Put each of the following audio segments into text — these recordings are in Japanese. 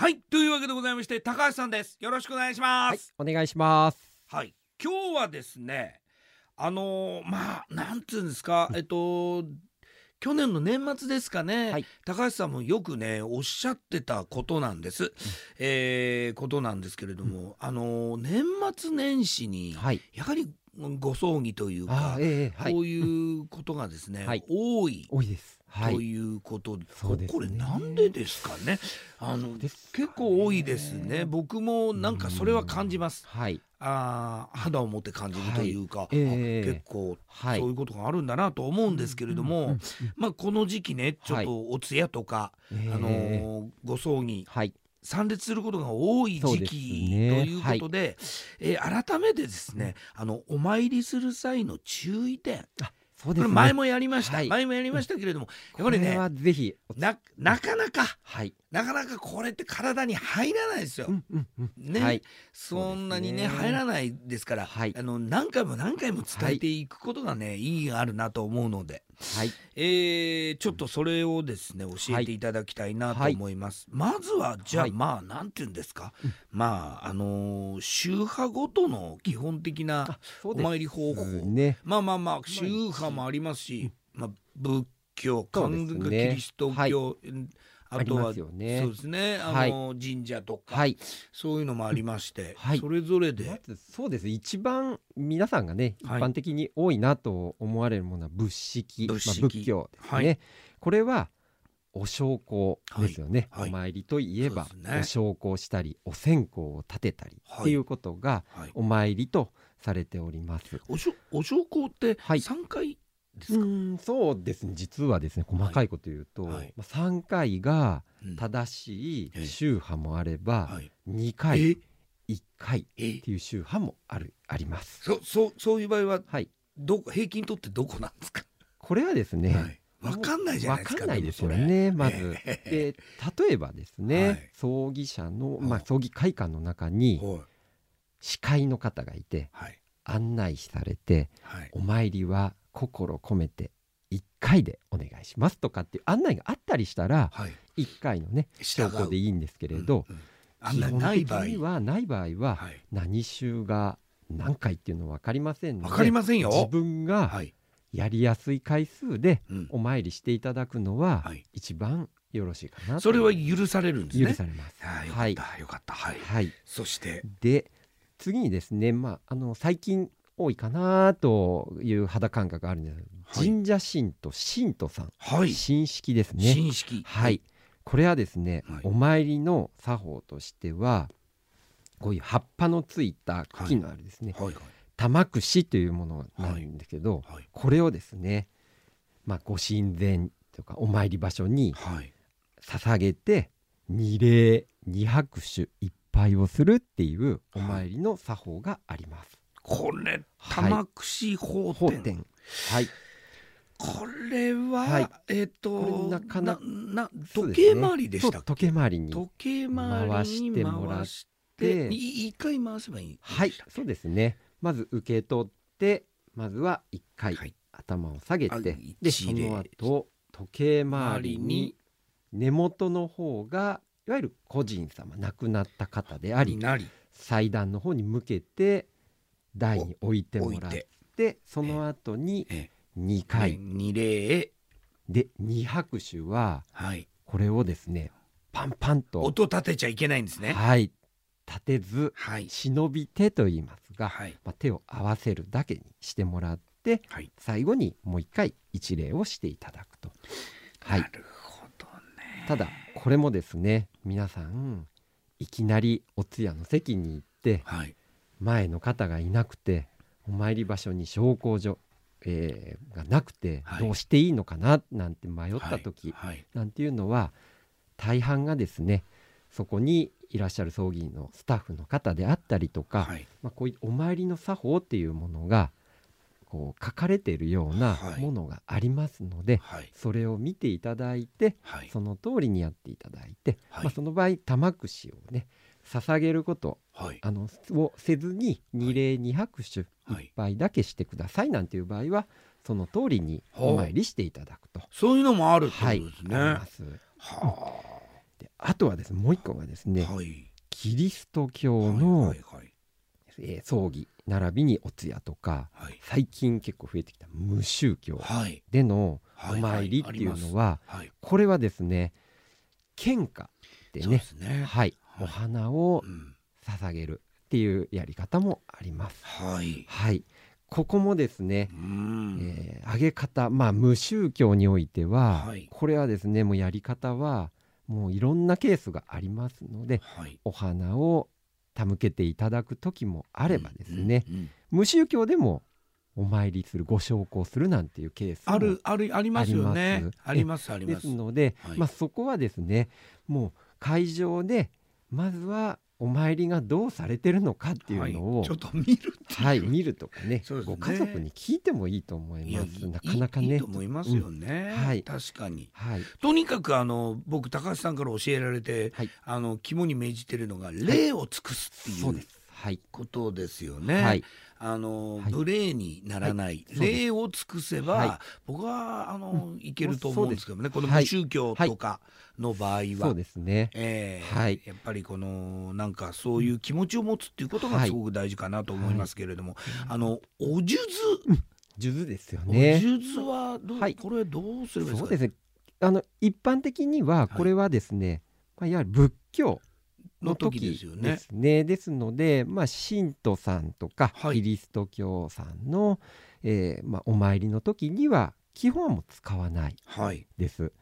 はいというわけでございまして高橋さんです。よろしくお願いしまはいす、お願いします。はい、今日はですねあのーまあなんつうんですかえっと去年の年末ですかね、はい。高橋さんもよくねおっしゃってたことなんです、えーことなんですけれども、あのー年末年始にはい。やはりご葬儀というかあ、ええはい。こういうことがですね、はい。多い。多いですはい。ということで、ね。これなんでですかね？あのそうですか結ね構多いですね。僕もなんかそれは感じます。はい。あー肌を持って感じるというか、ええ。あ結構はい。そういうことがあるんだなと思うんですけれども、うんうんうん。まあこの時期ねちょっとお通夜とか、ええ。あのーご葬儀はい。参列することが多い時期、ねということで、えー改めてですねあのお参りする際の注意点そうですね。これ前もやりました、はい。前もやりましたけれども、やっぱこれりねはぜひななかなかはい。なかなかこれって体に入らないですよ。うんうんうん。ね、はい。そんなにねね。入らないですから、はい。あの何回も何回も伝えていくことがね、意義があるなと思うので、はい。えーちょっとそれをですね教えていただきたいなと思います。まずはじゃあ、はい。まあなんて言うんですか、うん。まああのー宗派ごとの基本的なお参り方法、ね。まあまあまあ宗派もありますし、まあ、仏教そう漢キリスト教、あとはすよね。そうですね。あの、神社とか、はい。そういうのもありまして、はい。それぞれまで、ずそうです一番皆さんがね一はい。般的に多いなと思われるものは仏式仏式。まあ、仏教ですね、はい。これはお焼香ですよね、はい。はい。お参りといえば、ね。お焼香したりお線香を立てたりはい。っていうことがはい、お参りとされております。おしょお焼香ってはい。3回ですか、うーんそうですね。実はですね細かいこと言うと、はい。まあ、3回がうん。正しええ。い宗派もあれば、はい、2回え？1回っえていう宗派もあるあります。そそうそういう場合ははい、どこ平均とってどこなんですか、これはですね、はい、分かんないじゃないですかわかんないですよねまず。で例えばですね、はい。葬儀社の、まあ、はい葬儀会館の中にはい。司会の方がいてはい。案内されてはい。お参りは心込めて1回でお願いしますとかっていう案内があったりしたらはい。1回のね証拠でいいんですけれど、うんうん。基な本的ない場合。にはない場合ははい。何週が何回っていうのは分かりませんので分かりませんよ。自分がはい、やりやすい回数でうん。お参りしていただくのははい。一番よろしいかなと。それは許されるんですね。許されます。はいった、よかった。はい、はい、そして。で次にですね、まあ、あの最近多いかなという肌感覚があるんです。はい。神社神と神徒さん、はい。神式ですね。新式。はい、これはですね、はい。お参りの作法としてはこういう葉っぱのついた茎のあるですね、はい。はい。玉串というものなんですけど、はい。これをですね、まあ、ご神前とかお参り場所にはい。捧げて二礼二拍手一杯をするっていうお参りの作法があります。これはい玉串法典、はい。これは、はい。えっ、とこれなかなな時計回りでしたっけ？そう時計回りに時計回りに回してもらって。一回回せばいい。はいそうですね。まず受け取ってまずは一回、はい。頭を下げあて一でそ礼の後時計回りに根元の方がいわゆる個人様亡くなった方であり。祭壇の方に向けて台に置いてもらってて。その後にえ2回。二礼で2拍手ははい。これをですねパンパンと。音立てちゃいけないんですね。はい。立てずはい。忍び手と言いますが、はい。まあ、手を合わせるだけにしてもらってはい。最後にもう一回一礼をしていただくと。はい。な、るほどね。ただこれもですね皆さんいきなりお通夜の席に行ってはい前の方がいなくてお参り場所に焼香所、えーがなくてはい。どうしていいのかななんて迷った時、はい。なんていうのは大半がですねそこにいらっしゃる葬儀のスタッフの方であったりとか、はい。まあ、こういうお参りの作法っていうものがこう書かれているようなはい。ものがありますので、はい。それを見ていただいてはい。その通りにやっていただいて、はい。まあ、その場合玉串をね捧げることはい。あのをせずに二礼二拍手はい一杯だけしてくださいなんていう場合はその通りにお参りしていただくと。そういうのもあるってことはい、ですね、あります。はであとはですねもう一個がですね、はい。キリスト教の、はいはいえー葬儀並びにお通夜とかはい。最近結構増えてきた無宗教はい。でのおはい参りっていうのは、はい。これはですね献花でね。すね。はい、はいお花をうん。捧げるっていうやり方もあります。はい。はい、ここもですねう、ん。えー、上げ方まあ無宗教においては、はい。これはですねもうやり方はもういろんなケースがありますのではい。お花を手向けていただく時もあればですね、うんうん無宗教でもお参りするご焼香するなんていうケースもあるあるありますよね。あありりますありでます。すので、はい。まあ、そこはですねもう会場でまずはお参りがどうされてるのかっていうのを、はいちょっと見るはい、見るとかねそうですね。ご家族に聞いてもいいと思います。いなかなかね。いいいと思いますよね、うん。はい。確かに。はい、とにかくあの僕高橋さんから教えられて、はい。あの肝に銘じてるのが礼を尽くすっていう。そうです。はい、ことですよね。はい、あの、はい。無礼にならない、はい。礼を尽くせば、は僕はあの、いけると思うんですけどね。このはい。無宗教とかの場合は、そうですね。えーはい。やっぱりこのなんかそういう気持ちを持つっていうことがはい。すごく大事かなと思いますけれども、あのお数珠、数珠ですよおね。数珠はどう、はい。これどうすればいいですか？そうですね。あの一般的にはこれはですね、まあいわゆる仏教のの時時ですよね。ですね。ですので、まあ神徒さんとか、はい。キリスト教さんの、えーまあお参りの時には基本はもう使わないはい。です。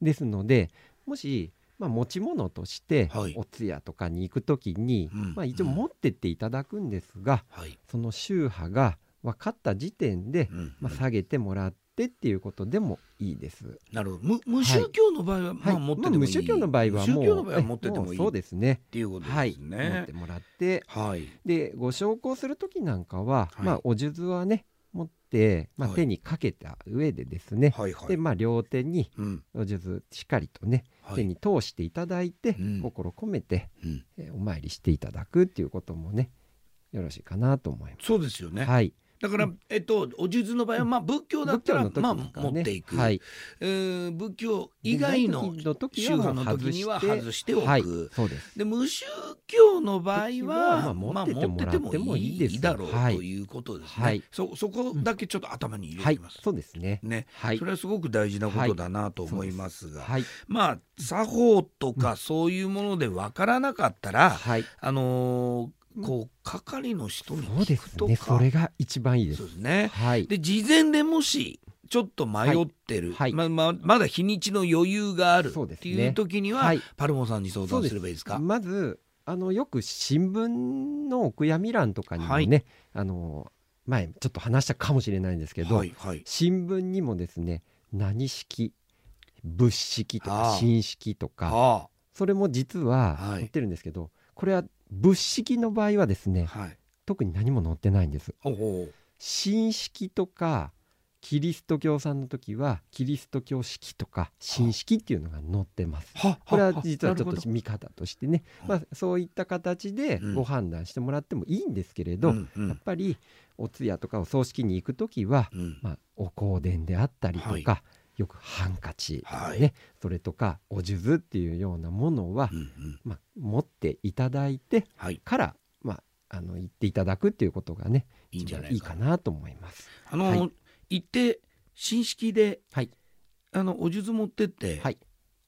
ですので、もしまあ持ち物としてはい。お通夜とかに行く時に、うん。まあ一応持ってっていただくんですが、はい、その宗派が分かった時点で、うん。まあ下げてもらってっていうことでもいいです。なるほど。無無宗教の場合は、まあはい持っててもいい、無宗教の場合はもう無宗教の場合は持っててもいい。えそうですね。っていうことはい、です持っねて。もらって。はい、でご焼香する時なんかは、はい。まあお数珠はね持って、まあ、はい。手にかけた上でですね、はい、はい、でまあ両手にうん、お数珠しっかりとね、はい。手に通していただいて、うん。心込めて、うん、えーお参りしていただくっていうこともねよろしいかなと思いまそうですよね。す。はい、だから、えっと、お数珠の場合は、まあ、仏教だったら、まあ、持っていく。はい、えー仏教以外の宗は派の時には外しておく。はい、そうです。で無宗教の場合時はは、まあまあ、持持っててもいいだろう。はい。ということですね。はい。そそこだけちょっと頭に入れはいてきます。、そうですね。ね、はい。そ、れはすごく大事なことだなと思いますが、はい、まあ作法とかそういうものでわからなかったら、はい、あのーこう係の人にそうで聞くとか。すね。それが一番いいです。そう。ですね。はい、で事前でもしちょっと迷ってる、はい。まままだ日にちの余裕がある。っていう時には、はい。パルモさんに相談すればいいですか？まずあのよく新聞のお悔やみ欄とかにもね、はい。あの前ちょっと話したかもしれないんですけど、はいはい。新聞にもですね何式物式とか新式とかあ。それも実ははい。載ってるんですけど、これは物式の場合はですねあはい。特に何も載ってないんです。ほうほう新式とかキリスト教さんの時はキリスト教式とか新式っていうのが載ってます。はこれは実はちょっと見方としてね、まあ、そういった形でうん。ご判断してもらってもいいんですけれど、どうんうん。やっぱりお通夜とかお葬式に行く時は、うん。まあ、お香典であったりとか、はいよくハンカチね、はい。それとかお数珠っていうようなものは、うんうん。まあ、持っていただいてはい。から、まあ、あの言っていただくっていうことがねいいんじゃないいいかかなと思います。あの、はい。行って新式ではい、あのお数珠持ってって、はい。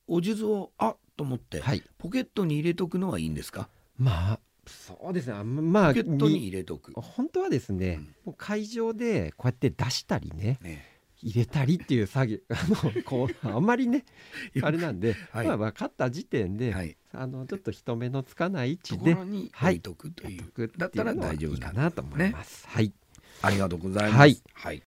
お数珠をあっと思って、はい、ポケットに入れとくのはいいんですか？まあそうですね。まあポケットにに入れとく、本当はですね、うん。会場でこうやって出したりねね入れたりっていう作業 あのこうあんまりねあれなんで、はい。まあ、分かった時点で、はい、あのちょっと人目のつかない位置でろにはい。置いとくという、やっとくっていうだったら大丈夫いいかなと思います。はい。ありがとうございます。はい。はい